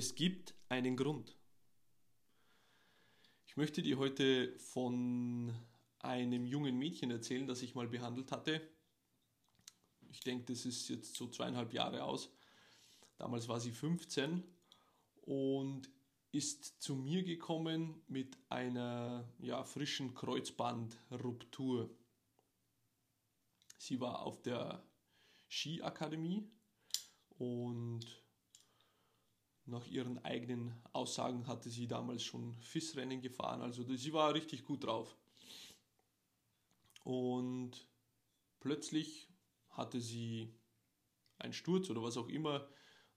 Es gibt einen Grund. Ich möchte dir heute von einem jungen Mädchen erzählen, das ich mal behandelt hatte. Ich denke, das ist jetzt so zweieinhalb Jahre aus. Damals war sie 15 und ist zu mir gekommen mit einer ja, frischen Kreuzbandruptur. Sie war auf der Skiakademie und nach ihren eigenen Aussagen hatte sie damals schon FIS-Rennen gefahren, also sie war richtig gut drauf. Und plötzlich hatte sie einen Sturz oder was auch immer,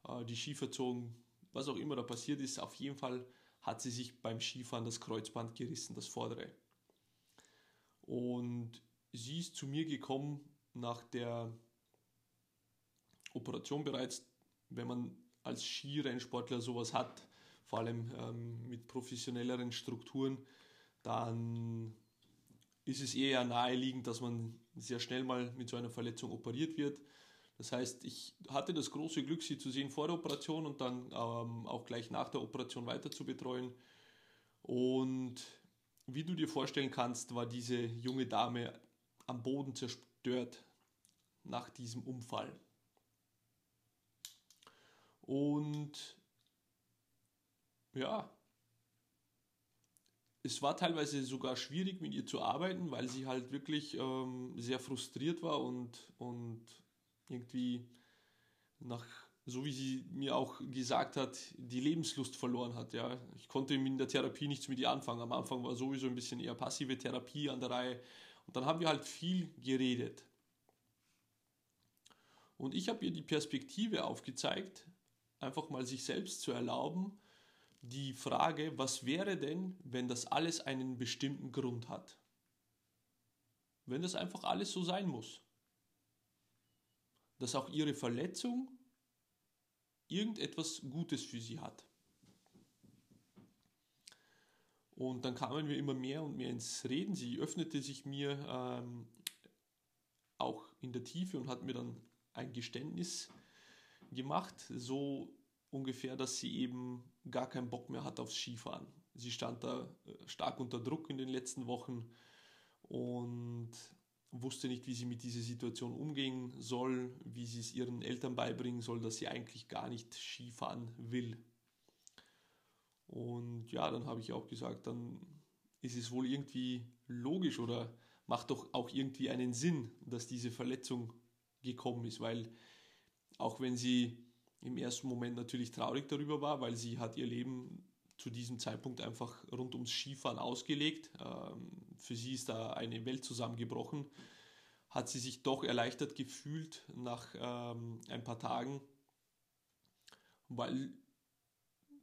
äh, die Ski verzogen, was auch immer da passiert ist. Auf jeden Fall hat sie sich beim Skifahren das Kreuzband gerissen, das vordere. Und sie ist zu mir gekommen nach der Operation bereits, wenn man als Skirennsportler sowas hat, vor allem ähm, mit professionelleren Strukturen, dann ist es eher naheliegend, dass man sehr schnell mal mit so einer Verletzung operiert wird. Das heißt, ich hatte das große Glück, sie zu sehen vor der Operation und dann ähm, auch gleich nach der Operation weiter zu betreuen. Und wie du dir vorstellen kannst, war diese junge Dame am Boden zerstört nach diesem Unfall. Und ja, es war teilweise sogar schwierig mit ihr zu arbeiten, weil sie halt wirklich ähm, sehr frustriert war und, und irgendwie nach, so wie sie mir auch gesagt hat, die Lebenslust verloren hat. Ja. Ich konnte in der Therapie nichts mit ihr anfangen. Am Anfang war sowieso ein bisschen eher passive Therapie an der Reihe. Und dann haben wir halt viel geredet. Und ich habe ihr die Perspektive aufgezeigt, einfach mal sich selbst zu erlauben, die Frage, was wäre denn, wenn das alles einen bestimmten Grund hat? Wenn das einfach alles so sein muss. Dass auch ihre Verletzung irgendetwas Gutes für sie hat. Und dann kamen wir immer mehr und mehr ins Reden. Sie öffnete sich mir ähm, auch in der Tiefe und hat mir dann ein Geständnis gemacht, so ungefähr, dass sie eben gar keinen Bock mehr hat aufs Skifahren. Sie stand da äh, stark unter Druck in den letzten Wochen und wusste nicht, wie sie mit dieser Situation umgehen soll, wie sie es ihren Eltern beibringen soll, dass sie eigentlich gar nicht Skifahren will. Und ja, dann habe ich auch gesagt, dann ist es wohl irgendwie logisch oder macht doch auch irgendwie einen Sinn, dass diese Verletzung gekommen ist, weil auch wenn sie im ersten Moment natürlich traurig darüber war, weil sie hat ihr Leben zu diesem Zeitpunkt einfach rund ums Skifahren ausgelegt. Ähm, für sie ist da eine Welt zusammengebrochen. Hat sie sich doch erleichtert gefühlt nach ähm, ein paar Tagen, weil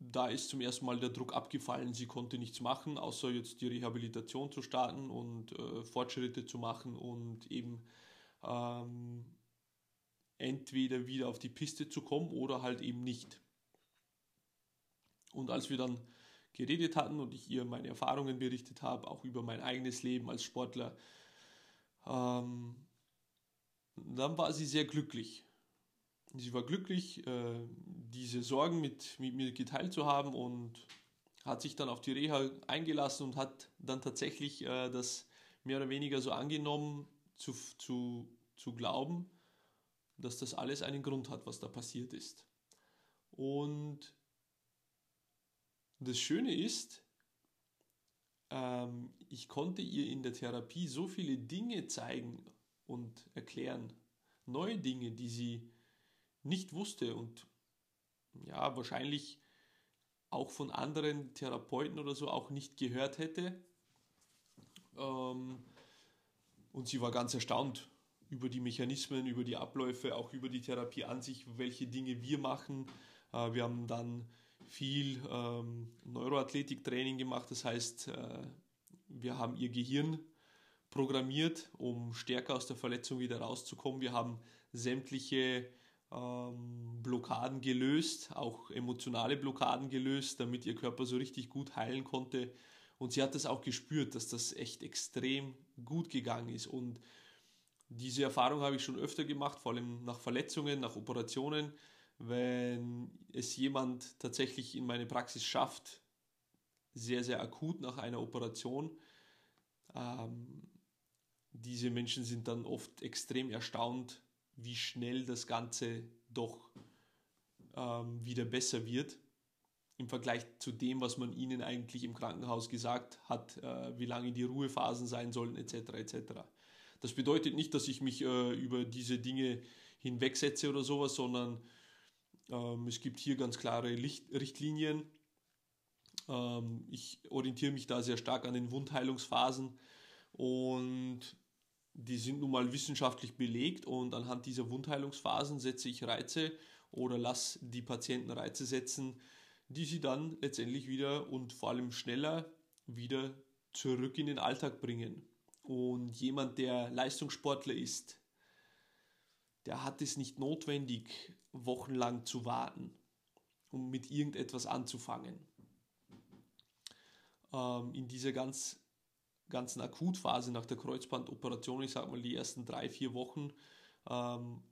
da ist zum ersten Mal der Druck abgefallen. Sie konnte nichts machen, außer jetzt die Rehabilitation zu starten und äh, Fortschritte zu machen und eben ähm, entweder wieder auf die Piste zu kommen oder halt eben nicht. Und als wir dann geredet hatten und ich ihr meine Erfahrungen berichtet habe, auch über mein eigenes Leben als Sportler, ähm, dann war sie sehr glücklich. Sie war glücklich, äh, diese Sorgen mit, mit mir geteilt zu haben und hat sich dann auf die Reha eingelassen und hat dann tatsächlich äh, das mehr oder weniger so angenommen, zu, zu, zu glauben, dass das alles einen Grund hat, was da passiert ist. Und das Schöne ist, ähm, ich konnte ihr in der Therapie so viele Dinge zeigen und erklären, neue Dinge, die sie nicht wusste und ja, wahrscheinlich auch von anderen Therapeuten oder so auch nicht gehört hätte. Ähm, und sie war ganz erstaunt, über die Mechanismen, über die Abläufe, auch über die Therapie an sich, welche Dinge wir machen. Äh, wir haben dann viel ähm, Neuroathletiktraining gemacht, das heißt, äh, wir haben ihr Gehirn programmiert, um stärker aus der Verletzung wieder rauszukommen. Wir haben sämtliche ähm, Blockaden gelöst, auch emotionale Blockaden gelöst, damit ihr Körper so richtig gut heilen konnte. Und sie hat das auch gespürt, dass das echt extrem gut gegangen ist. Und diese Erfahrung habe ich schon öfter gemacht, vor allem nach Verletzungen, nach Operationen. wenn es jemand tatsächlich in meine Praxis schafft, sehr, sehr akut nach einer Operation. Ähm, diese Menschen sind dann oft extrem erstaunt, wie schnell das Ganze doch ähm, wieder besser wird im Vergleich zu dem, was man ihnen eigentlich im Krankenhaus gesagt hat, äh, wie lange die Ruhephasen sein sollen, etc. etc. Das bedeutet nicht, dass ich mich äh, über diese Dinge hinwegsetze oder sowas, sondern ähm, es gibt hier ganz klare Licht Richtlinien. Ähm, ich orientiere mich da sehr stark an den Wundheilungsphasen und die sind nun mal wissenschaftlich belegt und anhand dieser Wundheilungsphasen setze ich Reize oder lasse die Patienten Reize setzen, die sie dann letztendlich wieder und vor allem schneller wieder zurück in den Alltag bringen. Und jemand, der Leistungssportler ist, der hat es nicht notwendig, wochenlang zu warten, um mit irgendetwas anzufangen. Ähm, in dieser ganz, ganzen Akutphase nach der Kreuzbandoperation, ich sage mal die ersten drei, vier Wochen, ähm,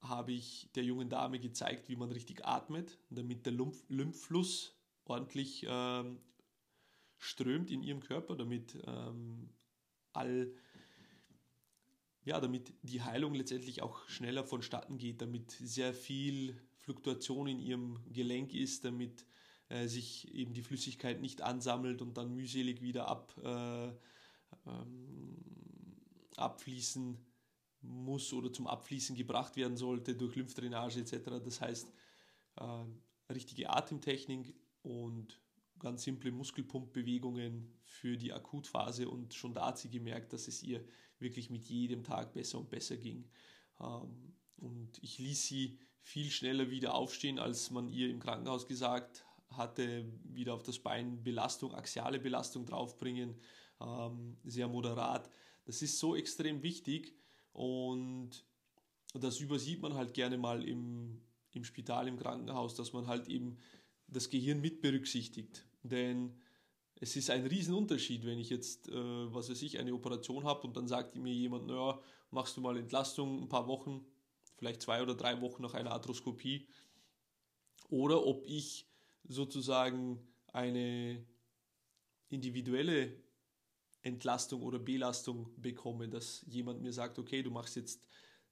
habe ich der jungen Dame gezeigt, wie man richtig atmet, damit der Lymph Lymphfluss ordentlich ähm, strömt in ihrem Körper, damit ähm, all ja, damit die Heilung letztendlich auch schneller vonstatten geht, damit sehr viel Fluktuation in ihrem Gelenk ist, damit äh, sich eben die Flüssigkeit nicht ansammelt und dann mühselig wieder ab, äh, ähm, abfließen muss oder zum Abfließen gebracht werden sollte durch Lymphdrainage etc. Das heißt, äh, richtige Atemtechnik und ganz simple Muskelpumpbewegungen für die Akutphase und schon da hat sie gemerkt, dass es ihr wirklich mit jedem Tag besser und besser ging. Ähm, und ich ließ sie viel schneller wieder aufstehen, als man ihr im Krankenhaus gesagt hatte, wieder auf das Bein Belastung, axiale Belastung draufbringen, ähm, sehr moderat. Das ist so extrem wichtig und das übersieht man halt gerne mal im, im Spital, im Krankenhaus, dass man halt eben das Gehirn mit berücksichtigt. Denn es ist ein Riesenunterschied, wenn ich jetzt, äh, was weiß ich, eine Operation habe und dann sagt mir jemand, naja, machst du mal Entlastung ein paar Wochen, vielleicht zwei oder drei Wochen nach einer Arthroskopie. Oder ob ich sozusagen eine individuelle Entlastung oder Belastung bekomme, dass jemand mir sagt, okay, du machst jetzt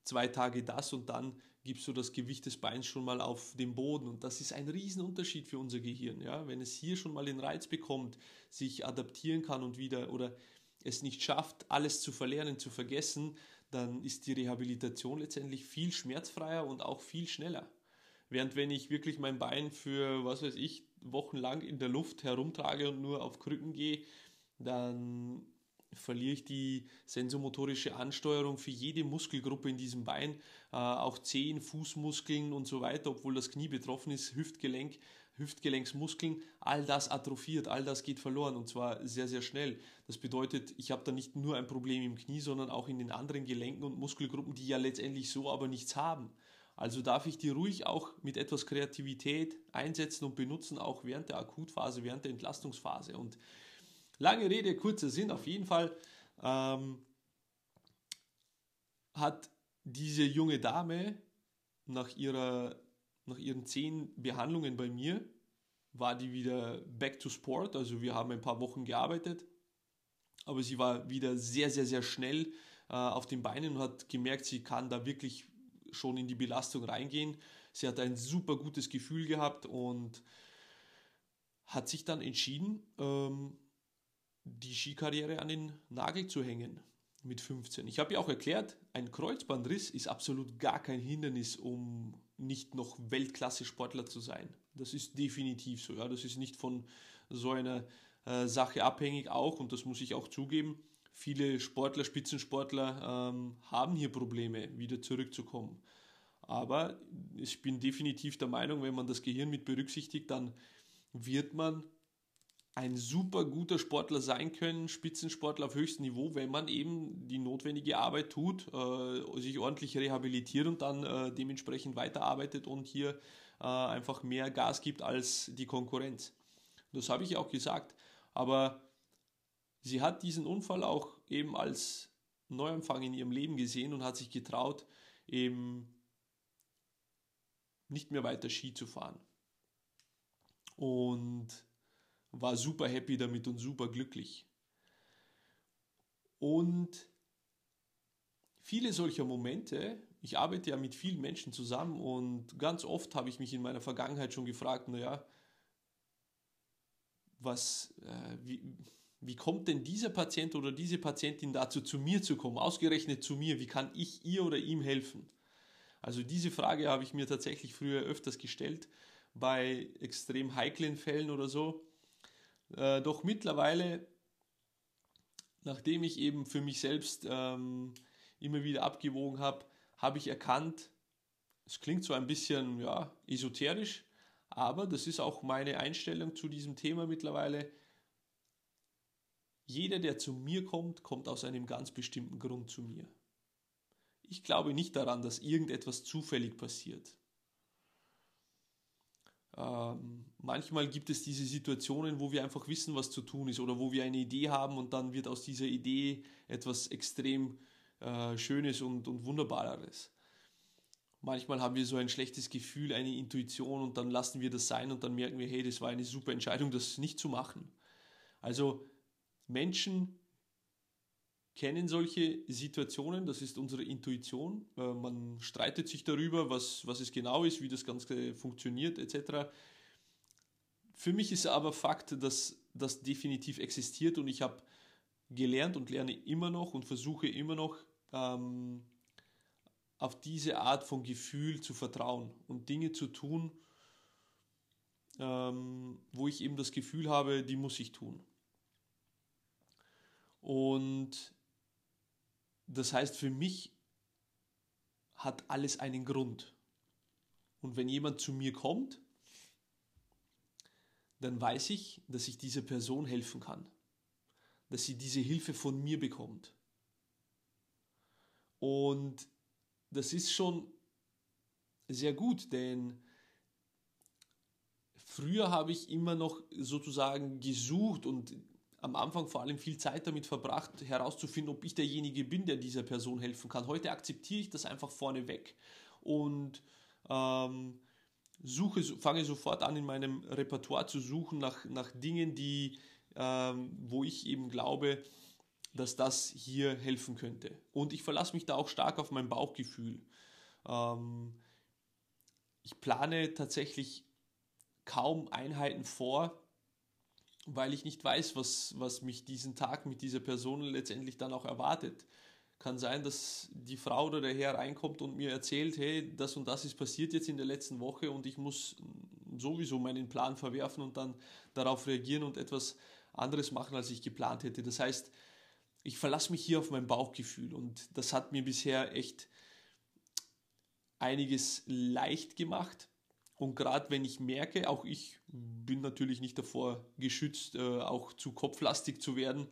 zwei Tage das und dann gibst du das Gewicht des Beins schon mal auf den Boden. Und das ist ein Riesenunterschied für unser Gehirn. Ja? Wenn es hier schon mal den Reiz bekommt, sich adaptieren kann und wieder oder es nicht schafft, alles zu verlernen, zu vergessen, dann ist die Rehabilitation letztendlich viel schmerzfreier und auch viel schneller. Während wenn ich wirklich mein Bein für, was weiß ich, wochenlang in der Luft herumtrage und nur auf Krücken gehe, dann verliere ich die sensomotorische Ansteuerung für jede Muskelgruppe in diesem Bein, äh, auch Zehen, Fußmuskeln und so weiter, obwohl das Knie betroffen ist, Hüftgelenk, Hüftgelenksmuskeln, all das atrophiert, all das geht verloren und zwar sehr, sehr schnell. Das bedeutet, ich habe da nicht nur ein Problem im Knie, sondern auch in den anderen Gelenken und Muskelgruppen, die ja letztendlich so aber nichts haben. Also darf ich die ruhig auch mit etwas Kreativität einsetzen und benutzen, auch während der Akutphase, während der Entlastungsphase. Und Lange Rede, kurzer Sinn, auf jeden Fall ähm, hat diese junge Dame nach, ihrer, nach ihren zehn Behandlungen bei mir, war die wieder back to sport, also wir haben ein paar Wochen gearbeitet, aber sie war wieder sehr, sehr, sehr schnell äh, auf den Beinen und hat gemerkt, sie kann da wirklich schon in die Belastung reingehen. Sie hat ein super gutes Gefühl gehabt und hat sich dann entschieden, ähm, die Skikarriere an den Nagel zu hängen mit 15. Ich habe ja auch erklärt, ein Kreuzbandriss ist absolut gar kein Hindernis, um nicht noch Weltklasse-Sportler zu sein. Das ist definitiv so. Ja. Das ist nicht von so einer äh, Sache abhängig auch und das muss ich auch zugeben. Viele Sportler, Spitzensportler ähm, haben hier Probleme, wieder zurückzukommen. Aber ich bin definitiv der Meinung, wenn man das Gehirn mit berücksichtigt, dann wird man ein super guter Sportler sein können, Spitzensportler auf höchstem Niveau, wenn man eben die notwendige Arbeit tut, äh, sich ordentlich rehabilitiert und dann äh, dementsprechend weiterarbeitet und hier äh, einfach mehr Gas gibt als die Konkurrenz. Das habe ich auch gesagt. Aber sie hat diesen Unfall auch eben als Neuanfang in ihrem Leben gesehen und hat sich getraut, eben nicht mehr weiter Ski zu fahren. Und war super happy damit und super glücklich. Und viele solcher Momente, ich arbeite ja mit vielen Menschen zusammen und ganz oft habe ich mich in meiner Vergangenheit schon gefragt, naja, was, äh, wie, wie kommt denn dieser Patient oder diese Patientin dazu, zu mir zu kommen, ausgerechnet zu mir, wie kann ich ihr oder ihm helfen? Also diese Frage habe ich mir tatsächlich früher öfters gestellt, bei extrem heiklen Fällen oder so. Äh, doch mittlerweile, nachdem ich eben für mich selbst ähm, immer wieder abgewogen habe, habe ich erkannt, es klingt so ein bisschen ja, esoterisch, aber das ist auch meine Einstellung zu diesem Thema mittlerweile. Jeder, der zu mir kommt, kommt aus einem ganz bestimmten Grund zu mir. Ich glaube nicht daran, dass irgendetwas zufällig passiert. Ähm, manchmal gibt es diese Situationen, wo wir einfach wissen, was zu tun ist oder wo wir eine Idee haben und dann wird aus dieser Idee etwas extrem äh, Schönes und, und Wunderbares. Manchmal haben wir so ein schlechtes Gefühl, eine Intuition und dann lassen wir das sein und dann merken wir, hey, das war eine super Entscheidung, das nicht zu machen. Also Menschen kennen solche Situationen, das ist unsere Intuition. Äh, man streitet sich darüber, was, was es genau ist, wie das Ganze funktioniert etc. Für mich ist aber Fakt, dass das definitiv existiert und ich habe gelernt und lerne immer noch und versuche immer noch ähm, auf diese Art von Gefühl zu vertrauen und Dinge zu tun, ähm, wo ich eben das Gefühl habe, die muss ich tun. Und das heißt, für mich hat alles einen Grund. Und wenn jemand zu mir kommt, dann weiß ich, dass ich dieser Person helfen kann. Dass sie diese Hilfe von mir bekommt. Und das ist schon sehr gut, denn früher habe ich immer noch sozusagen gesucht und am Anfang vor allem viel Zeit damit verbracht, herauszufinden, ob ich derjenige bin, der dieser Person helfen kann. Heute akzeptiere ich das einfach vorneweg und ähm, suche, fange sofort an, in meinem Repertoire zu suchen nach, nach Dingen, die, ähm, wo ich eben glaube, dass das hier helfen könnte. Und ich verlasse mich da auch stark auf mein Bauchgefühl. Ähm, ich plane tatsächlich kaum Einheiten vor, weil ich nicht weiß, was, was mich diesen Tag mit dieser Person letztendlich dann auch erwartet. Kann sein, dass die Frau oder der Herr reinkommt und mir erzählt, hey, das und das ist passiert jetzt in der letzten Woche und ich muss sowieso meinen Plan verwerfen und dann darauf reagieren und etwas anderes machen, als ich geplant hätte. Das heißt, ich verlasse mich hier auf mein Bauchgefühl und das hat mir bisher echt einiges leicht gemacht. Und gerade wenn ich merke, auch ich bin natürlich nicht davor geschützt, äh, auch zu kopflastig zu werden,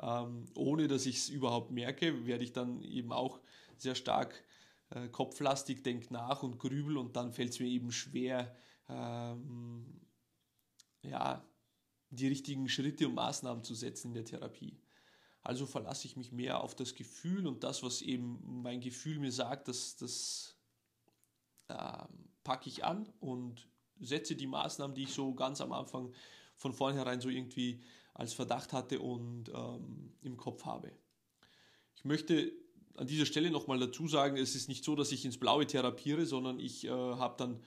ähm, ohne dass ich es überhaupt merke, werde ich dann eben auch sehr stark äh, kopflastig, denke nach und grübel und dann fällt es mir eben schwer, ähm, ja, die richtigen Schritte und Maßnahmen zu setzen in der Therapie. Also verlasse ich mich mehr auf das Gefühl und das, was eben mein Gefühl mir sagt, das, das äh, packe ich an und setze die Maßnahmen, die ich so ganz am Anfang von vornherein so irgendwie als Verdacht hatte und ähm, im Kopf habe. Ich möchte an dieser Stelle nochmal dazu sagen, es ist nicht so, dass ich ins Blaue therapiere, sondern ich äh, habe dann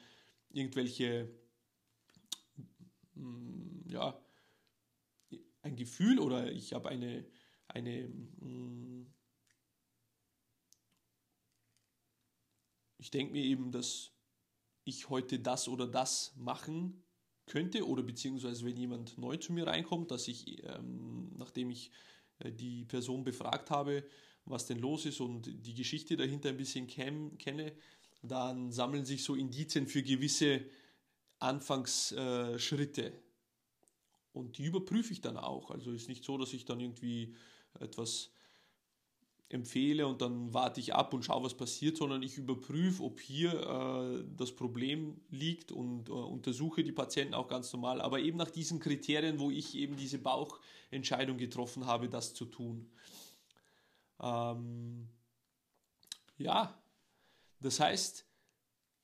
irgendwelche, mm, ja, ein Gefühl oder ich habe eine, eine mm, ich denke mir eben, dass ich heute das oder das machen könnte oder beziehungsweise wenn jemand neu zu mir reinkommt, dass ich, ähm, nachdem ich äh, die Person befragt habe, was denn los ist und die Geschichte dahinter ein bisschen kenne, dann sammeln sich so Indizien für gewisse Anfangsschritte. Und die überprüfe ich dann auch. Also ist nicht so, dass ich dann irgendwie etwas empfehle und dann warte ich ab und schaue, was passiert, sondern ich überprüfe, ob hier äh, das Problem liegt und äh, untersuche die Patienten auch ganz normal, aber eben nach diesen Kriterien, wo ich eben diese Bauchentscheidung getroffen habe, das zu tun. Ähm, ja, das heißt,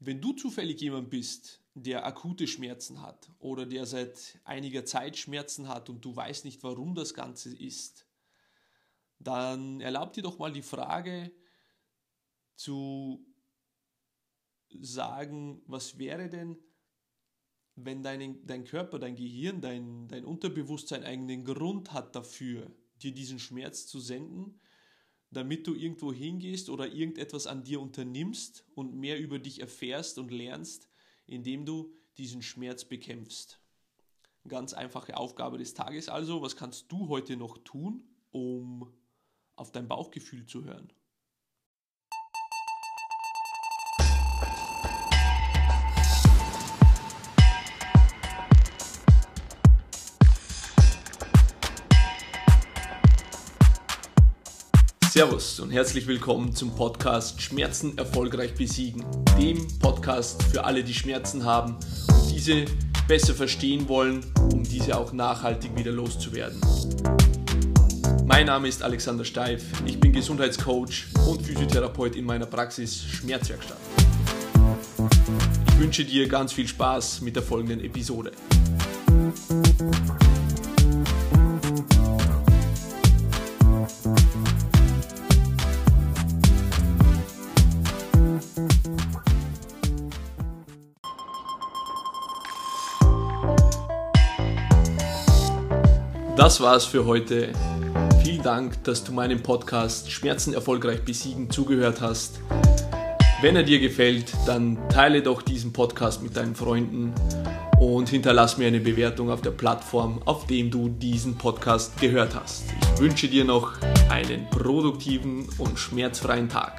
Wenn du zufällig jemand bist, der akute Schmerzen hat oder der seit einiger Zeit Schmerzen hat und du weißt nicht, warum das Ganze ist, dann erlaub dir doch mal die Frage zu sagen, was wäre denn, wenn dein, dein Körper, dein Gehirn, dein, dein Unterbewusstsein einen Grund hat dafür, dir diesen Schmerz zu senden damit du irgendwo hingehst oder irgendetwas an dir unternimmst und mehr über dich erfährst und lernst, indem du diesen Schmerz bekämpfst. Ganz einfache Aufgabe des Tages also, was kannst du heute noch tun, um auf dein Bauchgefühl zu hören? Servus und herzlich willkommen zum Podcast Schmerzen erfolgreich besiegen, dem Podcast für alle, die Schmerzen haben und diese besser verstehen wollen, um diese auch nachhaltig wieder loszuwerden. Mein Name ist Alexander Steif, ich bin Gesundheitscoach und Physiotherapeut in meiner Praxis Schmerzwerkstatt. Ich wünsche dir ganz viel Spaß mit der folgenden Episode. Das war's für heute. Vielen Dank, dass du meinem Podcast Schmerzen erfolgreich besiegen zugehört hast. Wenn er dir gefällt, dann teile doch diesen Podcast mit deinen Freunden und hinterlass mir eine Bewertung auf der Plattform, auf dem du diesen Podcast gehört hast. Ich wünsche dir noch einen produktiven und schmerzfreien Tag.